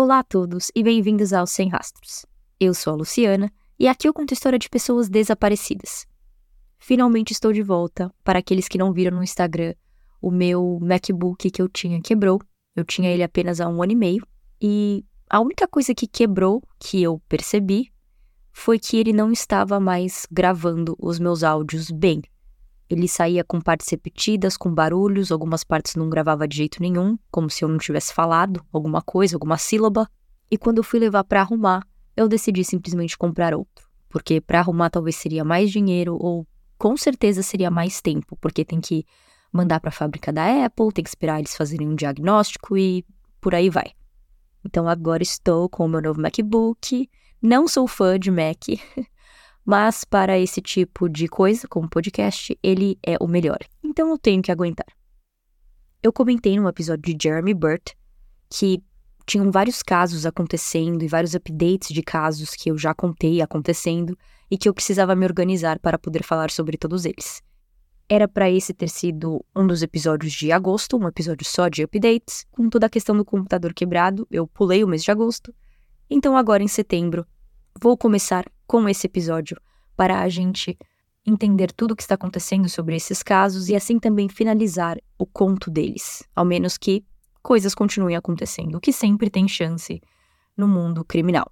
Olá a todos e bem-vindos ao Sem Rastros. Eu sou a Luciana e aqui eu conto história de pessoas desaparecidas. Finalmente estou de volta. Para aqueles que não viram no Instagram, o meu MacBook que eu tinha quebrou. Eu tinha ele apenas há um ano e meio e a única coisa que quebrou, que eu percebi, foi que ele não estava mais gravando os meus áudios bem. Ele saía com partes repetidas, com barulhos, algumas partes não gravava de jeito nenhum, como se eu não tivesse falado alguma coisa, alguma sílaba. E quando eu fui levar para arrumar, eu decidi simplesmente comprar outro, porque para arrumar talvez seria mais dinheiro ou com certeza seria mais tempo, porque tem que mandar para a fábrica da Apple, tem que esperar eles fazerem um diagnóstico e por aí vai. Então agora estou com o meu novo MacBook. Não sou fã de Mac, mas para esse tipo de coisa, como podcast, ele é o melhor. Então eu tenho que aguentar. Eu comentei num episódio de Jeremy Burt que tinham vários casos acontecendo e vários updates de casos que eu já contei acontecendo e que eu precisava me organizar para poder falar sobre todos eles. Era para esse ter sido um dos episódios de agosto, um episódio só de updates, com toda a questão do computador quebrado, eu pulei o mês de agosto. Então agora em setembro vou começar com esse episódio para a gente entender tudo o que está acontecendo sobre esses casos e assim também finalizar o conto deles, ao menos que coisas continuem acontecendo, o que sempre tem chance no mundo criminal.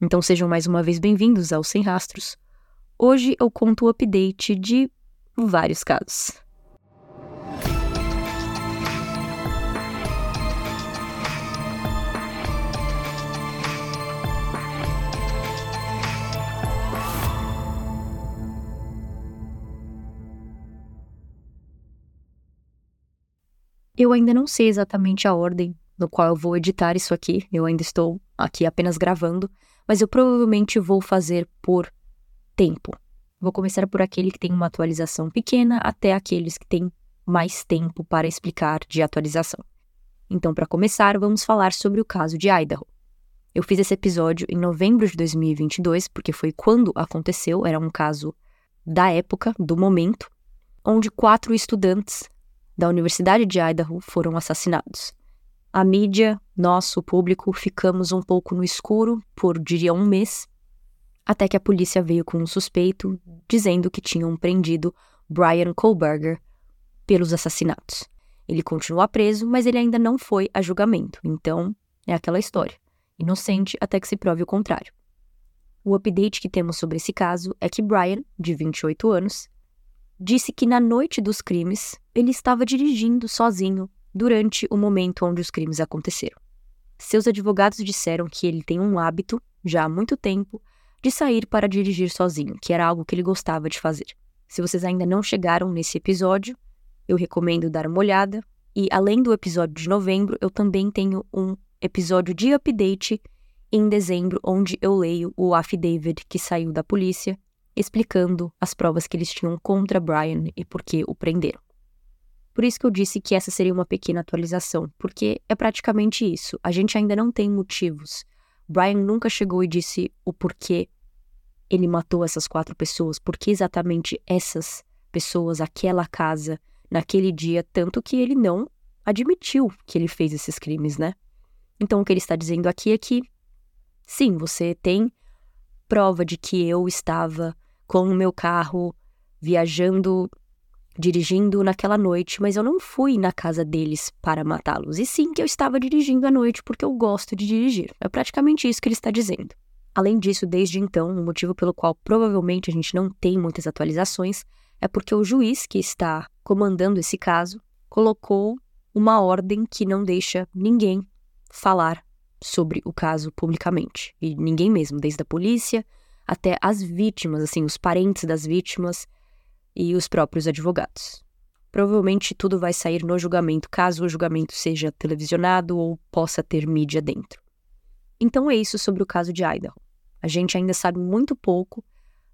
Então sejam mais uma vez bem-vindos ao Sem Rastros. Hoje eu conto o update de vários casos. Eu ainda não sei exatamente a ordem no qual eu vou editar isso aqui, eu ainda estou aqui apenas gravando, mas eu provavelmente vou fazer por tempo. Vou começar por aquele que tem uma atualização pequena até aqueles que têm mais tempo para explicar de atualização. Então, para começar, vamos falar sobre o caso de Idaho. Eu fiz esse episódio em novembro de 2022, porque foi quando aconteceu, era um caso da época, do momento, onde quatro estudantes da Universidade de Idaho foram assassinados. A mídia, nós, o público, ficamos um pouco no escuro por, diria, um mês, até que a polícia veio com um suspeito dizendo que tinham prendido Brian Kohlberger pelos assassinatos. Ele continua preso, mas ele ainda não foi a julgamento, então é aquela história. Inocente até que se prove o contrário. O update que temos sobre esse caso é que Brian, de 28 anos, disse que na noite dos crimes ele estava dirigindo sozinho durante o momento onde os crimes aconteceram. Seus advogados disseram que ele tem um hábito, já há muito tempo, de sair para dirigir sozinho, que era algo que ele gostava de fazer. Se vocês ainda não chegaram nesse episódio, eu recomendo dar uma olhada. E além do episódio de novembro, eu também tenho um episódio de update em dezembro, onde eu leio o affidavit que saiu da polícia explicando as provas que eles tinham contra Brian e por que o prenderam. Por isso que eu disse que essa seria uma pequena atualização, porque é praticamente isso. A gente ainda não tem motivos. Brian nunca chegou e disse o porquê ele matou essas quatro pessoas, por que exatamente essas pessoas, aquela casa, naquele dia, tanto que ele não admitiu que ele fez esses crimes, né? Então o que ele está dizendo aqui é que sim, você tem prova de que eu estava com o meu carro viajando, dirigindo naquela noite, mas eu não fui na casa deles para matá-los, e sim que eu estava dirigindo à noite porque eu gosto de dirigir. É praticamente isso que ele está dizendo. Além disso, desde então, o motivo pelo qual provavelmente a gente não tem muitas atualizações é porque o juiz que está comandando esse caso colocou uma ordem que não deixa ninguém falar sobre o caso publicamente. E ninguém mesmo, desde a polícia até as vítimas, assim, os parentes das vítimas e os próprios advogados. Provavelmente tudo vai sair no julgamento, caso o julgamento seja televisionado ou possa ter mídia dentro. Então é isso sobre o caso de Idaho. A gente ainda sabe muito pouco.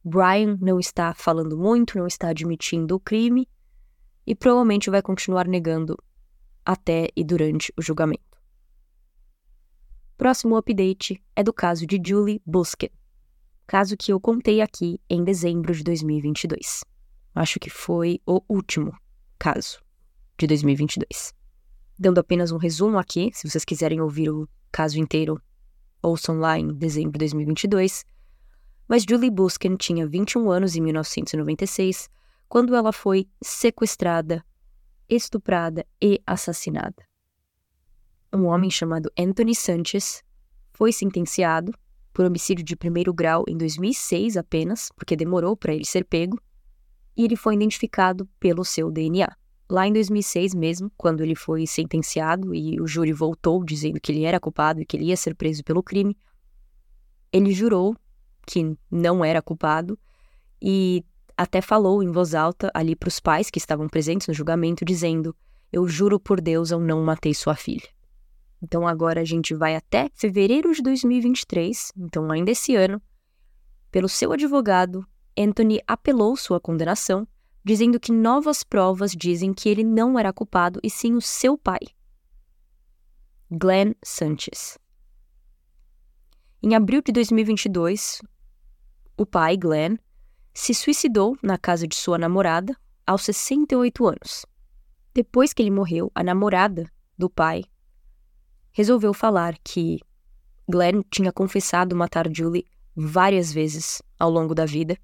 Brian não está falando muito, não está admitindo o crime e provavelmente vai continuar negando até e durante o julgamento. Próximo update é do caso de Julie Busquet, caso que eu contei aqui em dezembro de 2022. Acho que foi o último caso de 2022. Dando apenas um resumo aqui, se vocês quiserem ouvir o caso inteiro, ouçam lá em dezembro de 2022. Mas Julie Busken tinha 21 anos em 1996, quando ela foi sequestrada, estuprada e assassinada. Um homem chamado Anthony Sanchez foi sentenciado por homicídio de primeiro grau em 2006 apenas, porque demorou para ele ser pego, e ele foi identificado pelo seu DNA. Lá em 2006 mesmo, quando ele foi sentenciado e o júri voltou dizendo que ele era culpado e que ele ia ser preso pelo crime, ele jurou que não era culpado e até falou em voz alta ali para os pais que estavam presentes no julgamento, dizendo: Eu juro por Deus, eu não matei sua filha. Então agora a gente vai até fevereiro de 2023, então ainda esse ano. Pelo seu advogado, Anthony apelou sua condenação, dizendo que novas provas dizem que ele não era culpado e sim o seu pai, Glenn Sanchez. Em abril de 2022, o pai, Glenn, se suicidou na casa de sua namorada aos 68 anos. Depois que ele morreu, a namorada do pai resolveu falar que Glenn tinha confessado matar Julie várias vezes ao longo da vida,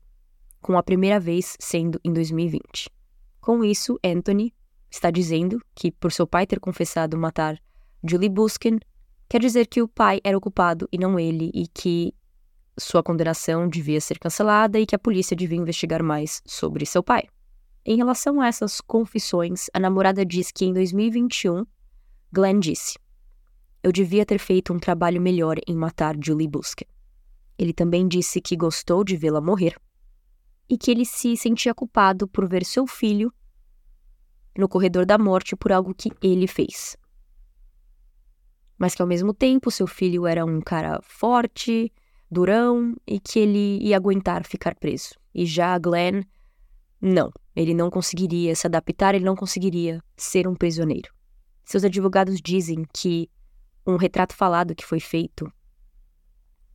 com a primeira vez sendo em 2020. Com isso, Anthony está dizendo que, por seu pai ter confessado matar Julie Buskin, quer dizer que o pai era o culpado e não ele, e que sua condenação devia ser cancelada e que a polícia devia investigar mais sobre seu pai. Em relação a essas confissões, a namorada diz que em 2021, Glenn disse: Eu devia ter feito um trabalho melhor em matar Julie Busca. Ele também disse que gostou de vê-la morrer e que ele se sentia culpado por ver seu filho no corredor da morte por algo que ele fez. Mas que ao mesmo tempo seu filho era um cara forte, durão e que ele ia aguentar ficar preso. E já Glenn, não, ele não conseguiria se adaptar, ele não conseguiria ser um prisioneiro. Seus advogados dizem que um retrato falado que foi feito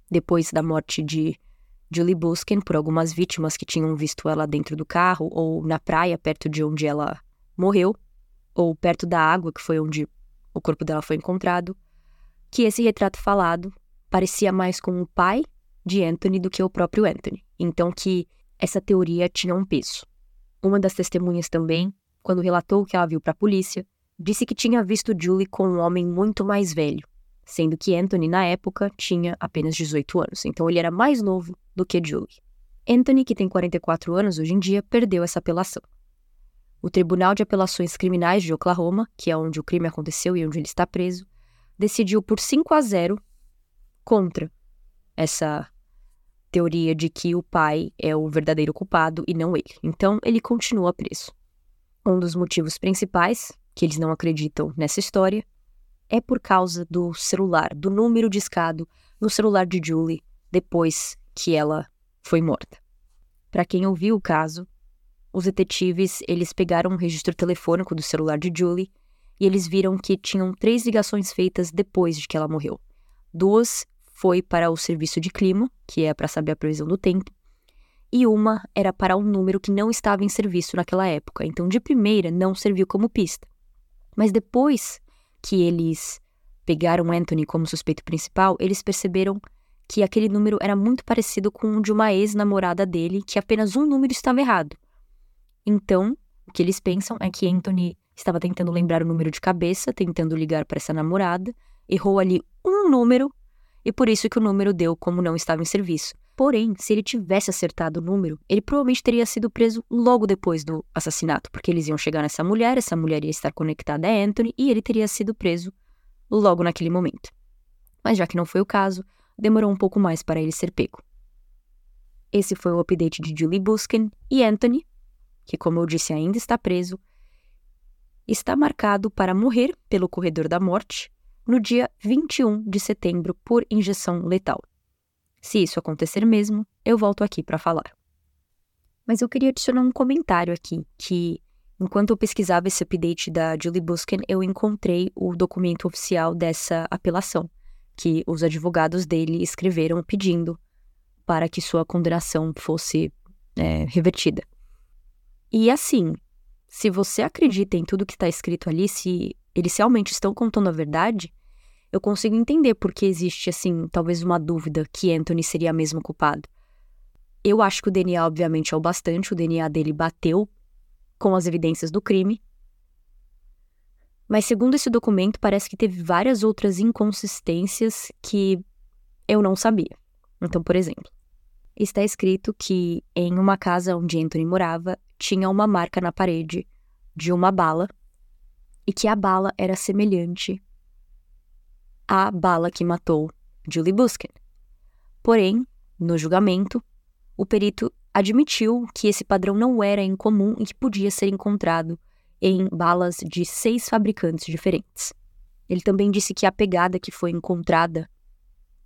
depois da morte de Julie Busken por algumas vítimas que tinham visto ela dentro do carro ou na praia perto de onde ela morreu, ou perto da água que foi onde o corpo dela foi encontrado, que esse retrato falado parecia mais com o pai de Anthony do que o próprio Anthony. Então que essa teoria tinha um peso. Uma das testemunhas também, quando relatou o que ela viu para a polícia, disse que tinha visto Julie com um homem muito mais velho, sendo que Anthony na época tinha apenas 18 anos, então ele era mais novo do que Julie. Anthony, que tem 44 anos hoje em dia, perdeu essa apelação. O Tribunal de Apelações Criminais de Oklahoma, que é onde o crime aconteceu e onde ele está preso, decidiu por 5 a 0 contra essa teoria de que o pai é o verdadeiro culpado e não ele. Então, ele continua preso. Um dos motivos principais que eles não acreditam nessa história é por causa do celular, do número discado no celular de Julie depois que ela foi morta. Para quem ouviu o caso, os detetives eles pegaram um registro telefônico do celular de Julie e eles viram que tinham três ligações feitas depois de que ela morreu. Duas foi para o serviço de clima, que é para saber a previsão do tempo, e uma era para um número que não estava em serviço naquela época. Então, de primeira, não serviu como pista. Mas depois que eles pegaram Anthony como suspeito principal, eles perceberam que aquele número era muito parecido com o de uma ex-namorada dele, que apenas um número estava errado. Então, o que eles pensam é que Anthony estava tentando lembrar o número de cabeça, tentando ligar para essa namorada, errou ali um número e por isso que o número deu como não estava em serviço. Porém, se ele tivesse acertado o número, ele provavelmente teria sido preso logo depois do assassinato, porque eles iam chegar nessa mulher, essa mulher ia estar conectada a Anthony e ele teria sido preso logo naquele momento. Mas já que não foi o caso, demorou um pouco mais para ele ser pego. Esse foi o update de Julie Busken e Anthony, que, como eu disse, ainda está preso, está marcado para morrer pelo corredor da morte no dia 21 de setembro por injeção letal. Se isso acontecer mesmo, eu volto aqui para falar. Mas eu queria adicionar um comentário aqui, que enquanto eu pesquisava esse update da Julie Busken, eu encontrei o documento oficial dessa apelação, que os advogados dele escreveram pedindo para que sua condenação fosse é, revertida. E assim, se você acredita em tudo que está escrito ali, se eles realmente estão contando a verdade, eu consigo entender porque existe, assim, talvez uma dúvida que Anthony seria mesmo culpado. Eu acho que o DNA, obviamente, é o bastante, o DNA dele bateu com as evidências do crime. Mas, segundo esse documento, parece que teve várias outras inconsistências que eu não sabia. Então, por exemplo, está escrito que em uma casa onde Anthony morava tinha uma marca na parede de uma bala e que a bala era semelhante à bala que matou Julie Busken. Porém, no julgamento, o perito admitiu que esse padrão não era incomum e que podia ser encontrado em balas de seis fabricantes diferentes. Ele também disse que a pegada que foi encontrada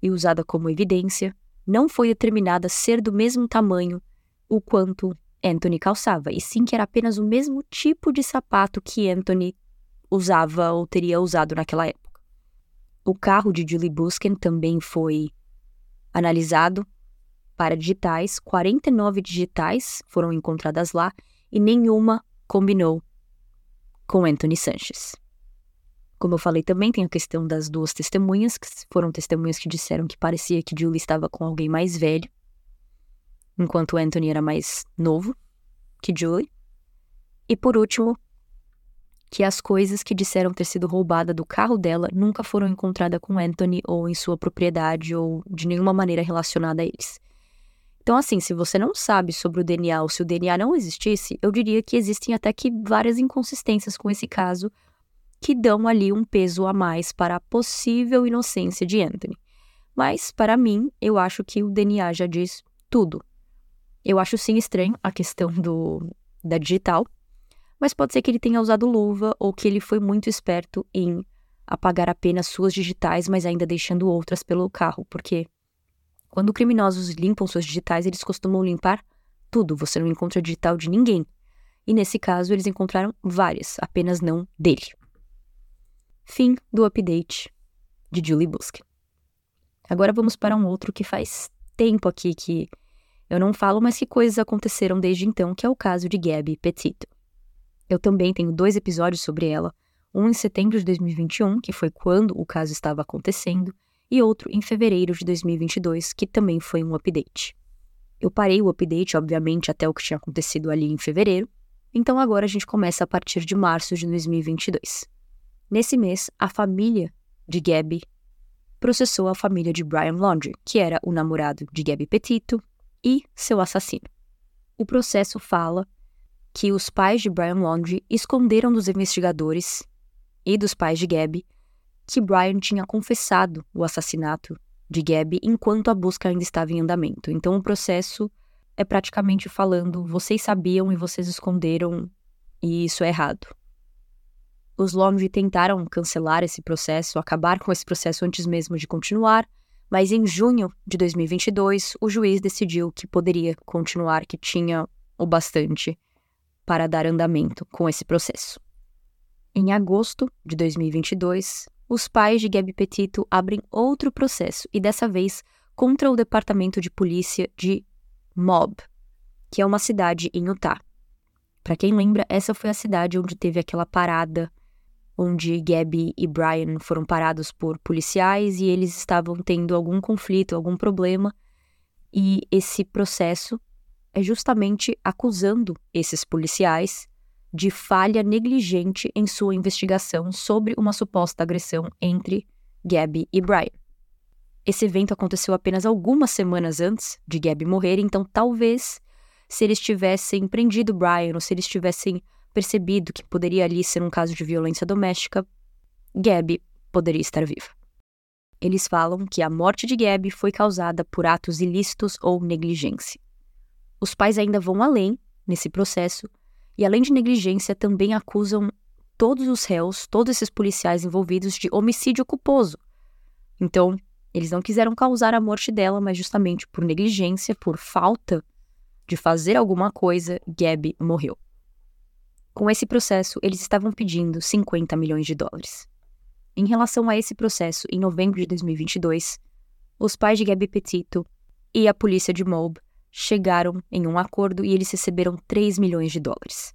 e usada como evidência não foi determinada ser do mesmo tamanho o quanto Anthony calçava, e sim que era apenas o mesmo tipo de sapato que Anthony usava ou teria usado naquela época. O carro de Julie Busken também foi analisado para digitais, 49 digitais foram encontradas lá e nenhuma combinou com Anthony Sanches. Como eu falei também, tem a questão das duas testemunhas, que foram testemunhas que disseram que parecia que Julie estava com alguém mais velho, enquanto Anthony era mais novo que Julie. E por último, que as coisas que disseram ter sido roubadas do carro dela nunca foram encontradas com Anthony ou em sua propriedade ou de nenhuma maneira relacionada a eles. Então, assim, se você não sabe sobre o DNA ou se o DNA não existisse, eu diria que existem até que várias inconsistências com esse caso que dão ali um peso a mais para a possível inocência de Anthony. Mas, para mim, eu acho que o DNA já diz tudo. Eu acho sim estranho a questão do, da digital, mas pode ser que ele tenha usado luva ou que ele foi muito esperto em apagar apenas suas digitais, mas ainda deixando outras pelo carro, porque quando criminosos limpam suas digitais, eles costumam limpar tudo, você não encontra digital de ninguém. E nesse caso, eles encontraram várias, apenas não dele. Fim do update de Julie Busque. Agora vamos para um outro que faz tempo aqui que eu não falo, mas que coisas aconteceram desde então, que é o caso de Gabby Petito. Eu também tenho dois episódios sobre ela, um em setembro de 2021, que foi quando o caso estava acontecendo, e outro em fevereiro de 2022, que também foi um update. Eu parei o update, obviamente, até o que tinha acontecido ali em fevereiro, então agora a gente começa a partir de março de 2022. Nesse mês, a família de Gabby processou a família de Brian Laundrie, que era o namorado de Gabby Petito e seu assassino. O processo fala que os pais de Brian Laundrie esconderam dos investigadores e dos pais de Gabby que Brian tinha confessado o assassinato de Gabby enquanto a busca ainda estava em andamento. Então o processo é praticamente falando: vocês sabiam e vocês esconderam, e isso é errado. Os Laundrie tentaram cancelar esse processo, acabar com esse processo antes mesmo de continuar, mas em junho de 2022, o juiz decidiu que poderia continuar, que tinha o bastante para dar andamento com esse processo. Em agosto de 2022, os pais de Gabi Petito abrem outro processo e dessa vez contra o Departamento de Polícia de Mob, que é uma cidade em Utah. Para quem lembra, essa foi a cidade onde teve aquela parada onde Gabby e Brian foram parados por policiais e eles estavam tendo algum conflito, algum problema. E esse processo é justamente acusando esses policiais de falha negligente em sua investigação sobre uma suposta agressão entre Gabby e Brian. Esse evento aconteceu apenas algumas semanas antes de Gabby morrer, então talvez se eles tivessem prendido Brian ou se eles tivessem percebido que poderia ali ser um caso de violência doméstica, Gabby poderia estar viva. Eles falam que a morte de Gabby foi causada por atos ilícitos ou negligência. Os pais ainda vão além nesse processo e, além de negligência, também acusam todos os réus, todos esses policiais envolvidos de homicídio culposo. Então, eles não quiseram causar a morte dela, mas justamente por negligência, por falta de fazer alguma coisa, Gabby morreu. Com esse processo, eles estavam pedindo 50 milhões de dólares. Em relação a esse processo, em novembro de 2022, os pais de Gabby Petito e a polícia de Mob chegaram em um acordo e eles receberam 3 milhões de dólares.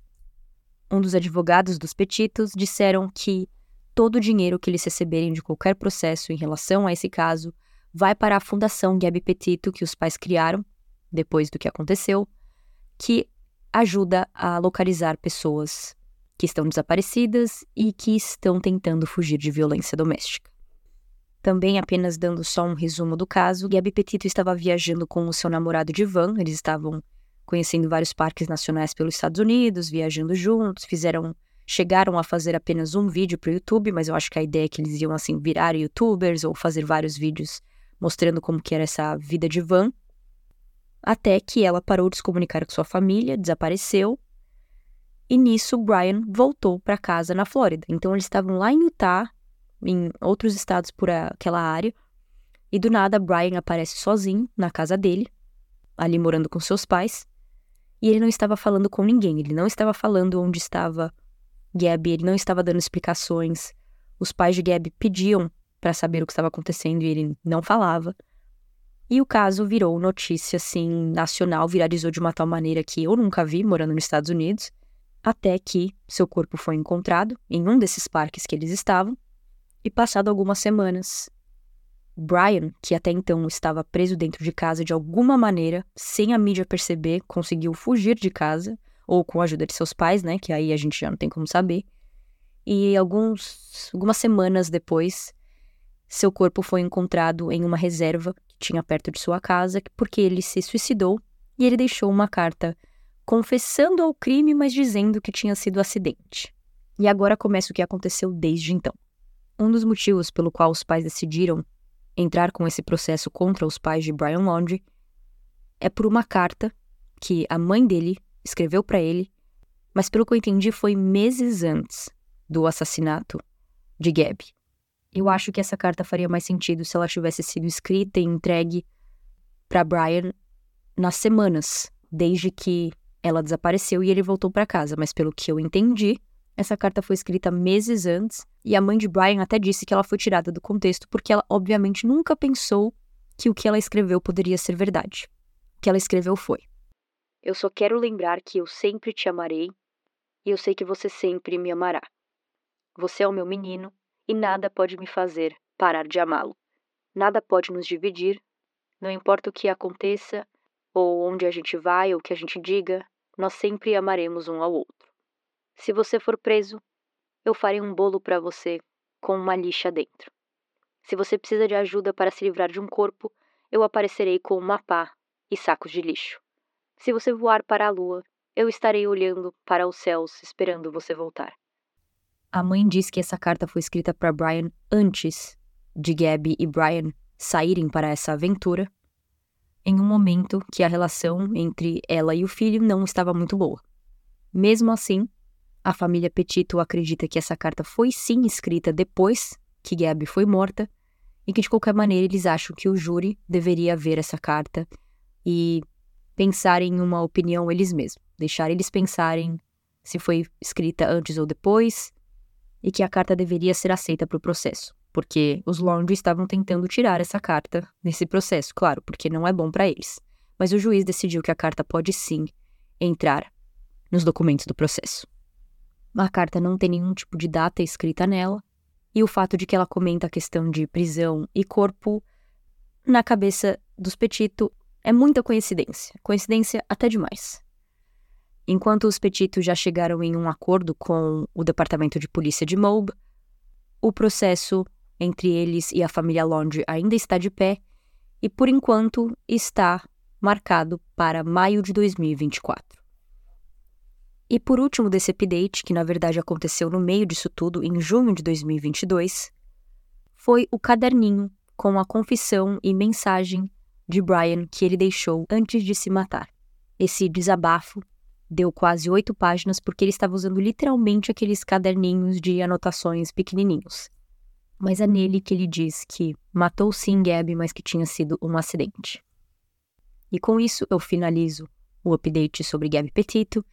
Um dos advogados dos Petitos disseram que todo o dinheiro que eles receberem de qualquer processo em relação a esse caso vai para a Fundação Gabi Petito que os pais criaram depois do que aconteceu, que ajuda a localizar pessoas que estão desaparecidas e que estão tentando fugir de violência doméstica. Também, apenas dando só um resumo do caso, Gabi Petito estava viajando com o seu namorado Divan, eles estavam conhecendo vários parques nacionais pelos Estados Unidos, viajando juntos, fizeram chegaram a fazer apenas um vídeo para o YouTube, mas eu acho que a ideia é que eles iam assim virar youtubers ou fazer vários vídeos mostrando como que era essa vida de van. Até que ela parou de se comunicar com sua família, desapareceu. E nisso Brian voltou para casa na Flórida. Então eles estavam lá em Utah, em outros estados por aquela área. E do nada Brian aparece sozinho na casa dele, ali morando com seus pais. E ele não estava falando com ninguém, ele não estava falando onde estava Gabi, ele não estava dando explicações. Os pais de Gabi pediam para saber o que estava acontecendo e ele não falava. E o caso virou notícia, assim, nacional, viralizou de uma tal maneira que eu nunca vi morando nos Estados Unidos, até que seu corpo foi encontrado em um desses parques que eles estavam. E passado algumas semanas, Brian, que até então estava preso dentro de casa de alguma maneira, sem a mídia perceber, conseguiu fugir de casa ou com a ajuda de seus pais, né? Que aí a gente já não tem como saber. E alguns, algumas semanas depois, seu corpo foi encontrado em uma reserva que tinha perto de sua casa, porque ele se suicidou e ele deixou uma carta confessando ao crime, mas dizendo que tinha sido acidente. E agora começa o que aconteceu desde então. Um dos motivos pelo qual os pais decidiram entrar com esse processo contra os pais de Brian Laundrie é por uma carta que a mãe dele escreveu para ele, mas pelo que eu entendi foi meses antes do assassinato de Gabi. Eu acho que essa carta faria mais sentido se ela tivesse sido escrita e entregue para Brian nas semanas desde que ela desapareceu e ele voltou para casa, mas pelo que eu entendi, essa carta foi escrita meses antes e a mãe de Brian até disse que ela foi tirada do contexto porque ela obviamente nunca pensou que o que ela escreveu poderia ser verdade. O que ela escreveu foi: eu só quero lembrar que eu sempre te amarei e eu sei que você sempre me amará. Você é o meu menino e nada pode me fazer parar de amá-lo. Nada pode nos dividir, não importa o que aconteça, ou onde a gente vai, ou o que a gente diga, nós sempre amaremos um ao outro. Se você for preso, eu farei um bolo para você com uma lixa dentro. Se você precisa de ajuda para se livrar de um corpo, eu aparecerei com uma pá e sacos de lixo. Se você voar para a lua, eu estarei olhando para os céus esperando você voltar. A mãe diz que essa carta foi escrita para Brian antes de Gabby e Brian saírem para essa aventura, em um momento que a relação entre ela e o filho não estava muito boa. Mesmo assim, a família Petito acredita que essa carta foi sim escrita depois que Gabby foi morta e que de qualquer maneira eles acham que o júri deveria ver essa carta e pensar em uma opinião eles mesmos, deixar eles pensarem se foi escrita antes ou depois e que a carta deveria ser aceita para o processo, porque os Laundry estavam tentando tirar essa carta nesse processo, claro, porque não é bom para eles. Mas o juiz decidiu que a carta pode sim entrar nos documentos do processo. A carta não tem nenhum tipo de data escrita nela, e o fato de que ela comenta a questão de prisão e corpo, na cabeça dos Petito, é muita coincidência, coincidência até demais. Enquanto os Petitos já chegaram em um acordo com o Departamento de Polícia de Moab, o processo entre eles e a família Londre ainda está de pé e, por enquanto, está marcado para maio de 2024. E por último desse update, que na verdade aconteceu no meio disso tudo, em junho de 2022, foi o caderninho com a confissão e mensagem de Brian que ele deixou antes de se matar. Esse desabafo deu quase oito páginas porque ele estava usando literalmente aqueles caderninhos de anotações pequenininhos. Mas é nele que ele diz que matou sim Gabby, mas que tinha sido um acidente. E com isso eu finalizo o update sobre Gabby Petito.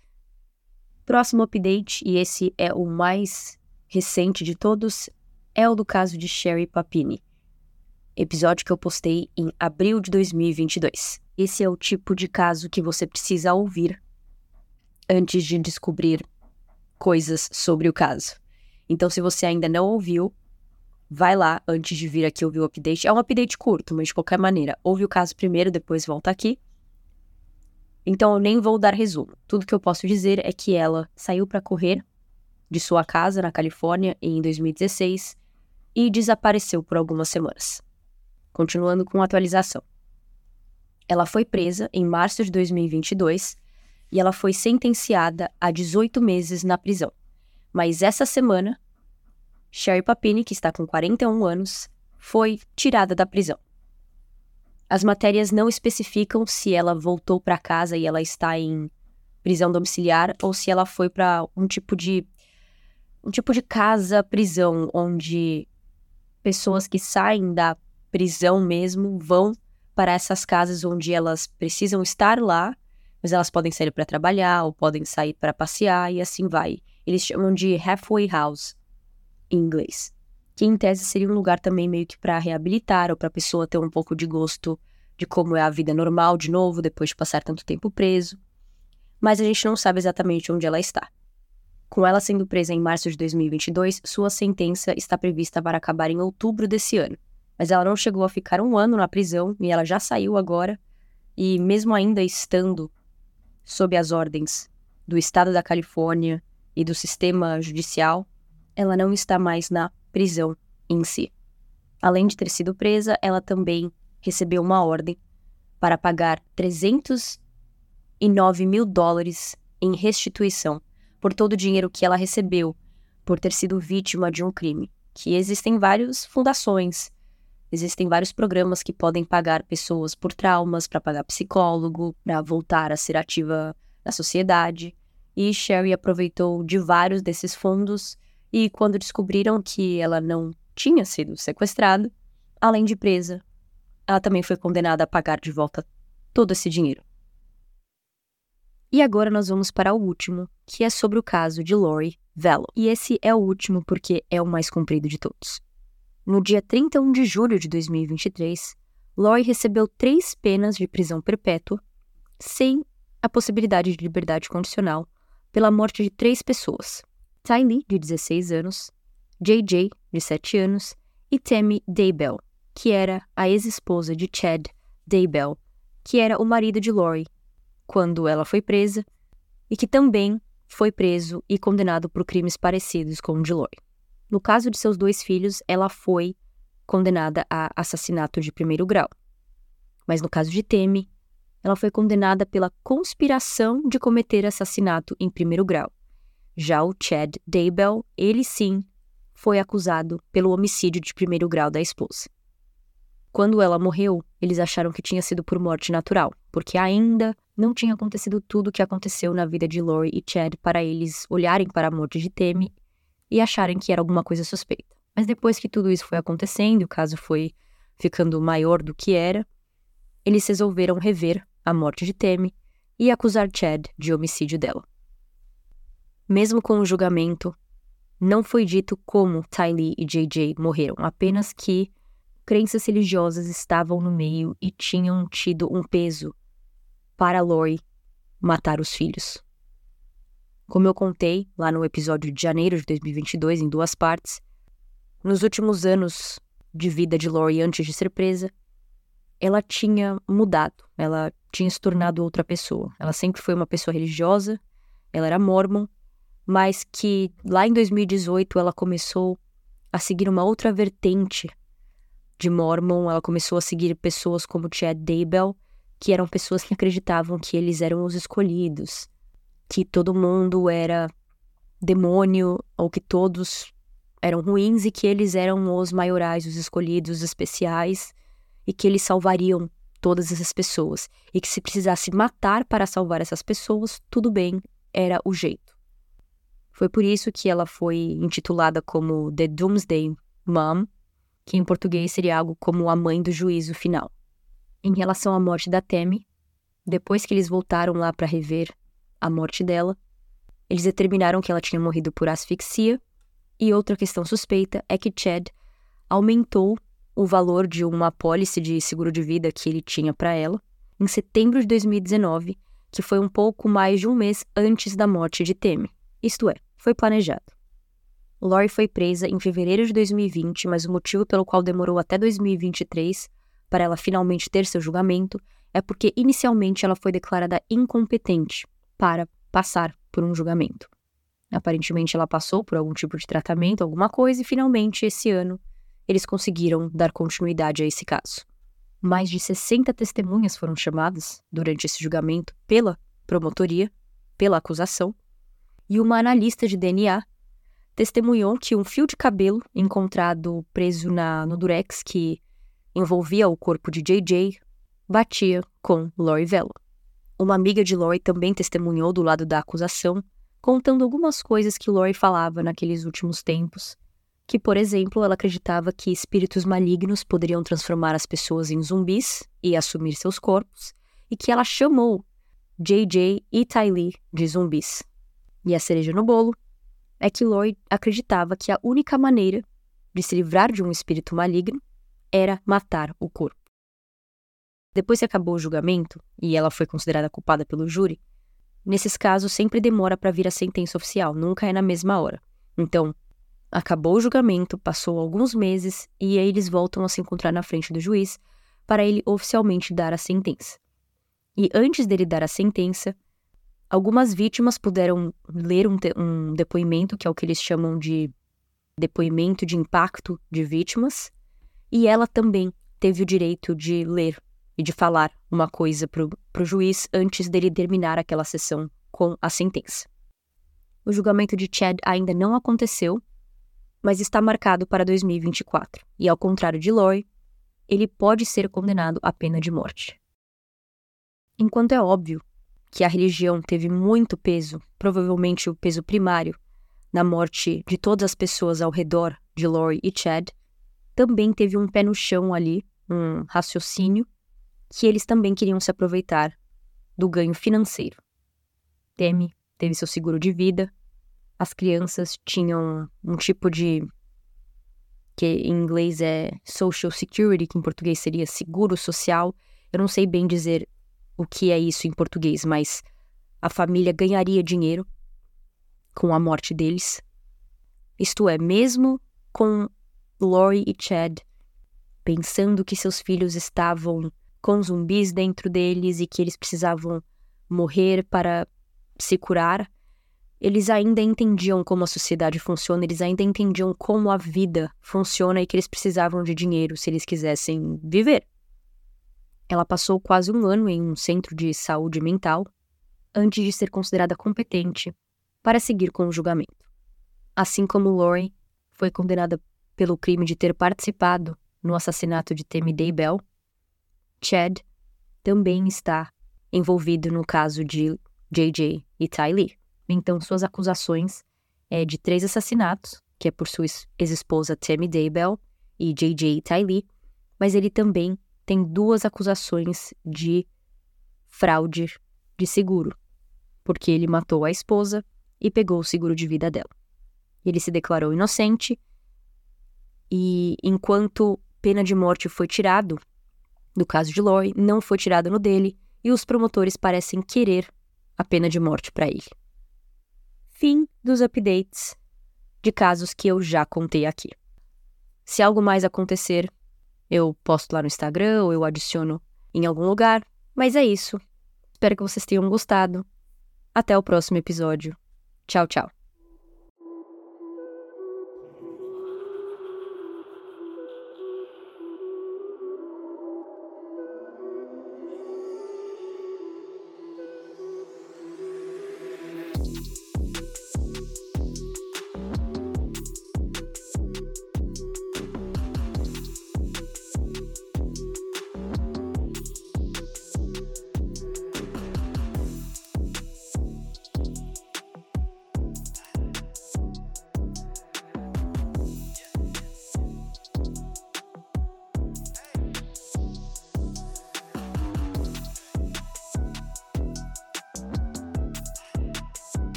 Próximo update, e esse é o mais recente de todos, é o do caso de Sherry Papini episódio que eu postei em abril de 2022. Esse é o tipo de caso que você precisa ouvir antes de descobrir coisas sobre o caso. Então, se você ainda não ouviu, vai lá antes de vir aqui ouvir o update. É um update curto, mas de qualquer maneira, ouve o caso primeiro, depois volta aqui. Então, eu nem vou dar resumo. Tudo que eu posso dizer é que ela saiu para correr de sua casa na Califórnia em 2016 e desapareceu por algumas semanas. Continuando com a atualização. Ela foi presa em março de 2022 e ela foi sentenciada a 18 meses na prisão. Mas essa semana, Sherry Papini, que está com 41 anos, foi tirada da prisão. As matérias não especificam se ela voltou para casa e ela está em prisão domiciliar ou se ela foi para um tipo de um tipo de casa prisão onde pessoas que saem da prisão mesmo vão para essas casas onde elas precisam estar lá, mas elas podem sair para trabalhar ou podem sair para passear e assim vai. Eles chamam de halfway house em inglês, que em tese seria um lugar também meio que para reabilitar ou para a pessoa ter um pouco de gosto de como é a vida normal de novo depois de passar tanto tempo preso. Mas a gente não sabe exatamente onde ela está. Com ela sendo presa em março de 2022, sua sentença está prevista para acabar em outubro desse ano. Mas ela não chegou a ficar um ano na prisão e ela já saiu agora. E, mesmo ainda estando sob as ordens do estado da Califórnia e do sistema judicial, ela não está mais na prisão em si. Além de ter sido presa, ela também recebeu uma ordem para pagar 309 mil dólares em restituição por todo o dinheiro que ela recebeu por ter sido vítima de um crime. Que existem várias fundações, existem vários programas que podem pagar pessoas por traumas, para pagar psicólogo, para voltar a ser ativa na sociedade. E Sherry aproveitou de vários desses fundos e quando descobriram que ela não tinha sido sequestrada, além de presa, ela também foi condenada a pagar de volta todo esse dinheiro. E agora nós vamos para o último, que é sobre o caso de Lori Vallow. E esse é o último porque é o mais comprido de todos. No dia 31 de julho de 2023, Lori recebeu três penas de prisão perpétua, sem a possibilidade de liberdade condicional, pela morte de três pessoas: Tylee, de 16 anos, JJ, de 7 anos, e Tammy Daybell, que era a ex-esposa de Chad Daybell, que era o marido de Lori, quando ela foi presa, e que também foi preso e condenado por crimes parecidos com o de Lori. No caso de seus dois filhos, ela foi condenada a assassinato de primeiro grau. Mas no caso de Temi, ela foi condenada pela conspiração de cometer assassinato em primeiro grau. Já o Chad Daybell, ele sim, foi acusado pelo homicídio de primeiro grau da esposa. Quando ela morreu, eles acharam que tinha sido por morte natural, porque ainda não tinha acontecido tudo o que aconteceu na vida de Lori e Chad para eles olharem para a morte de Temi e acharem que era alguma coisa suspeita. Mas depois que tudo isso foi acontecendo o caso foi ficando maior do que era, eles resolveram rever a morte de Temi e acusar Chad de homicídio dela. Mesmo com o julgamento, não foi dito como Tylee e JJ morreram, apenas que crenças religiosas estavam no meio e tinham tido um peso para Lori matar os filhos. Como eu contei lá no episódio de janeiro de 2022, em duas partes, nos últimos anos de vida de Lori antes de ser presa, ela tinha mudado, ela tinha se tornado outra pessoa. Ela sempre foi uma pessoa religiosa, ela era mormon, mas que lá em 2018 ela começou a seguir uma outra vertente de Mormon, ela começou a seguir pessoas como Chad Daybell, que eram pessoas que acreditavam que eles eram os escolhidos, que todo mundo era demônio ou que todos eram ruins e que eles eram os maiorais, os escolhidos, os especiais e que eles salvariam todas essas pessoas e que se precisasse matar para salvar essas pessoas, tudo bem, era o jeito. Foi por isso que ela foi intitulada como The Doomsday Mom, que em português seria algo como a mãe do juízo final. Em relação à morte da Temi, depois que eles voltaram lá para rever a morte dela, eles determinaram que ela tinha morrido por asfixia, e outra questão suspeita é que Chad aumentou o valor de uma apólice de seguro de vida que ele tinha para ela em setembro de 2019, que foi um pouco mais de um mês antes da morte de Temi. Isto é, foi planejado. Lori foi presa em fevereiro de 2020, mas o motivo pelo qual demorou até 2023 para ela finalmente ter seu julgamento é porque inicialmente ela foi declarada incompetente para passar por um julgamento. Aparentemente ela passou por algum tipo de tratamento, alguma coisa, e finalmente esse ano eles conseguiram dar continuidade a esse caso. Mais de 60 testemunhas foram chamadas durante esse julgamento pela promotoria, pela acusação, e uma analista de DNA testemunhou que um fio de cabelo encontrado preso na, no durex que envolvia o corpo de JJ batia com Lori Velo. Uma amiga de Lori também testemunhou do lado da acusação, contando algumas coisas que Lori falava naqueles últimos tempos, que, por exemplo, ela acreditava que espíritos malignos poderiam transformar as pessoas em zumbis e assumir seus corpos, e que ela chamou JJ e Ty Lee de zumbis. E a cereja no bolo é que Lloyd acreditava que a única maneira de se livrar de um espírito maligno era matar o corpo. Depois que acabou o julgamento e ela foi considerada culpada pelo júri, nesses casos sempre demora para vir a sentença oficial, nunca é na mesma hora. Então, acabou o julgamento, passou alguns meses e aí eles voltam a se encontrar na frente do juiz para ele oficialmente dar a sentença. E antes dele dar a sentença, Algumas vítimas puderam ler um, um depoimento, que é o que eles chamam de depoimento de impacto de vítimas, e ela também teve o direito de ler e de falar uma coisa para o juiz antes dele terminar aquela sessão com a sentença. O julgamento de Chad ainda não aconteceu, mas está marcado para 2024, e ao contrário de Lori, ele pode ser condenado à pena de morte. Enquanto é óbvio que a religião teve muito peso, provavelmente o peso primário, na morte de todas as pessoas ao redor de Lori e Chad, também teve um pé no chão ali, um raciocínio, que eles também queriam se aproveitar do ganho financeiro. Temi teve seu seguro de vida, as crianças tinham um tipo de. que em inglês é Social Security, que em português seria seguro social. Eu não sei bem dizer o que é isso em português, mas a família ganharia dinheiro com a morte deles. Isto é, mesmo com Lori e Chad pensando que seus filhos estavam com zumbis dentro deles e que eles precisavam morrer para se curar, eles ainda entendiam como a sociedade funciona, eles ainda entendiam como a vida funciona e que eles precisavam de dinheiro se eles quisessem viver. Ela passou quase um ano em um centro de saúde mental antes de ser considerada competente para seguir com o julgamento. Assim como Lori foi condenada pelo crime de ter participado no assassinato de Tammy Daybell, Chad também está envolvido no caso de JJ e Ty Lee. Então, suas acusações é de três assassinatos, que é por sua ex-esposa Tammy Daybell e JJ e Ty Lee, mas ele também tem duas acusações de fraude de seguro, porque ele matou a esposa e pegou o seguro de vida dela. Ele se declarou inocente e, enquanto pena de morte foi tirado do caso de Lori, não foi tirado no dele e os promotores parecem querer a pena de morte para ele. Fim dos updates de casos que eu já contei aqui. Se algo mais acontecer, eu posto lá no Instagram ou eu adiciono em algum lugar. Mas é isso. Espero que vocês tenham gostado. Até o próximo episódio. Tchau, tchau.